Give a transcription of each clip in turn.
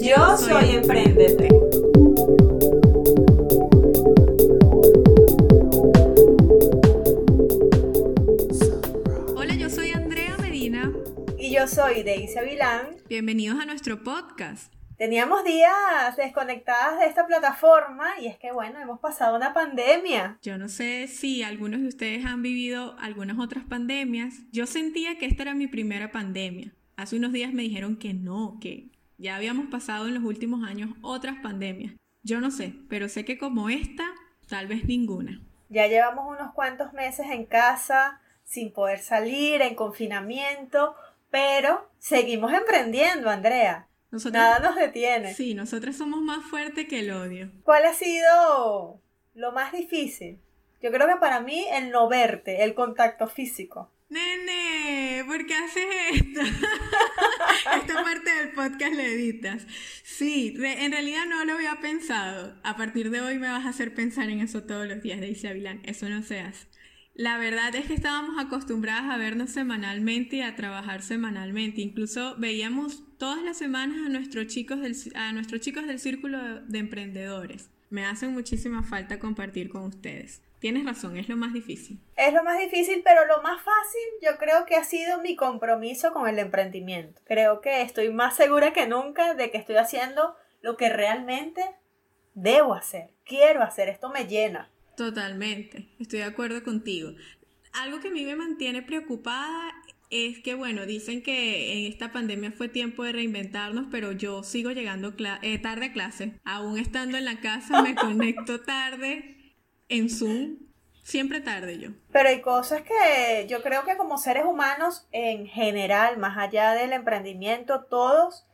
Yo soy Emprendete. Hola, yo soy Andrea Medina. Y yo soy Deise Vilán. Bienvenidos a nuestro podcast. Teníamos días desconectadas de esta plataforma y es que bueno, hemos pasado una pandemia. Yo no sé si algunos de ustedes han vivido algunas otras pandemias. Yo sentía que esta era mi primera pandemia. Hace unos días me dijeron que no, que ya habíamos pasado en los últimos años otras pandemias. Yo no sé, pero sé que como esta, tal vez ninguna. Ya llevamos unos cuantos meses en casa, sin poder salir, en confinamiento, pero seguimos emprendiendo, Andrea. Nada nos detiene. Sí, nosotros somos más fuertes que el odio. ¿Cuál ha sido lo más difícil? Yo creo que para mí el no verte, el contacto físico. Nene, ¿por qué haces esto? Esta parte del podcast la editas. Sí, en realidad no lo había pensado. A partir de hoy me vas a hacer pensar en eso todos los días, dice Avilán. Eso no se hace. La verdad es que estábamos acostumbradas a vernos semanalmente y a trabajar semanalmente. Incluso veíamos todas las semanas a nuestros chicos del, a nuestros chicos del círculo de emprendedores. Me hace muchísima falta compartir con ustedes. Tienes razón, es lo más difícil. Es lo más difícil, pero lo más fácil yo creo que ha sido mi compromiso con el emprendimiento. Creo que estoy más segura que nunca de que estoy haciendo lo que realmente debo hacer, quiero hacer, esto me llena. Totalmente, estoy de acuerdo contigo. Algo que a mí me mantiene preocupada es que, bueno, dicen que en esta pandemia fue tiempo de reinventarnos, pero yo sigo llegando eh, tarde a clase. Aún estando en la casa, me conecto tarde en Zoom, siempre tarde yo. Pero hay cosas que yo creo que como seres humanos en general, más allá del emprendimiento, todos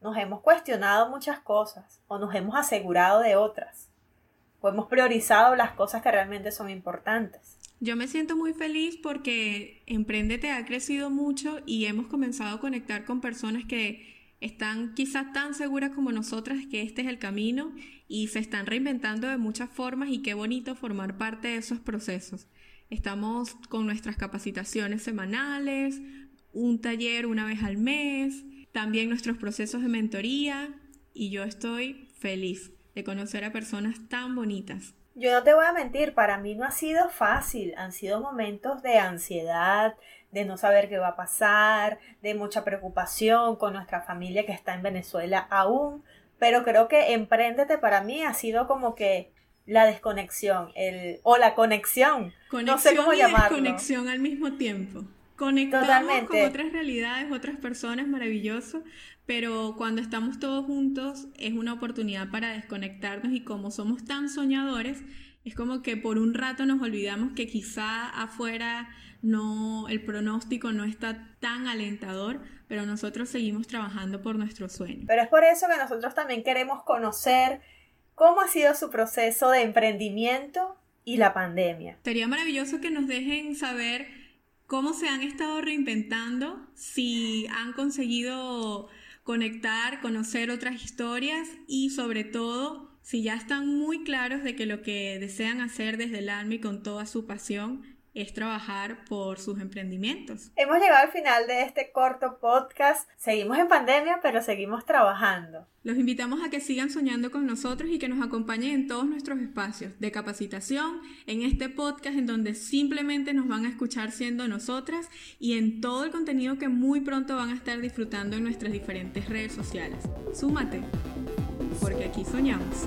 nos hemos cuestionado muchas cosas o nos hemos asegurado de otras. Hemos priorizado las cosas que realmente son importantes. Yo me siento muy feliz porque Emprendete ha crecido mucho y hemos comenzado a conectar con personas que están quizás tan seguras como nosotras que este es el camino y se están reinventando de muchas formas y qué bonito formar parte de esos procesos. Estamos con nuestras capacitaciones semanales, un taller una vez al mes, también nuestros procesos de mentoría y yo estoy feliz de conocer a personas tan bonitas. Yo no te voy a mentir, para mí no ha sido fácil, han sido momentos de ansiedad, de no saber qué va a pasar, de mucha preocupación con nuestra familia que está en Venezuela aún, pero creo que Emprendete para mí ha sido como que la desconexión, el o la conexión, no sé cómo y llamarlo. Desconexión al mismo tiempo. Conectamos con otras realidades, otras personas, maravilloso, pero cuando estamos todos juntos es una oportunidad para desconectarnos y como somos tan soñadores, es como que por un rato nos olvidamos que quizá afuera no, el pronóstico no está tan alentador, pero nosotros seguimos trabajando por nuestro sueño. Pero es por eso que nosotros también queremos conocer cómo ha sido su proceso de emprendimiento y la pandemia. Sería maravilloso que nos dejen saber cómo se han estado reinventando, si han conseguido conectar, conocer otras historias y sobre todo si ya están muy claros de que lo que desean hacer desde el alma y con toda su pasión es trabajar por sus emprendimientos. Hemos llegado al final de este corto podcast. Seguimos en pandemia, pero seguimos trabajando. Los invitamos a que sigan soñando con nosotros y que nos acompañen en todos nuestros espacios de capacitación, en este podcast en donde simplemente nos van a escuchar siendo nosotras y en todo el contenido que muy pronto van a estar disfrutando en nuestras diferentes redes sociales. Súmate, porque aquí soñamos.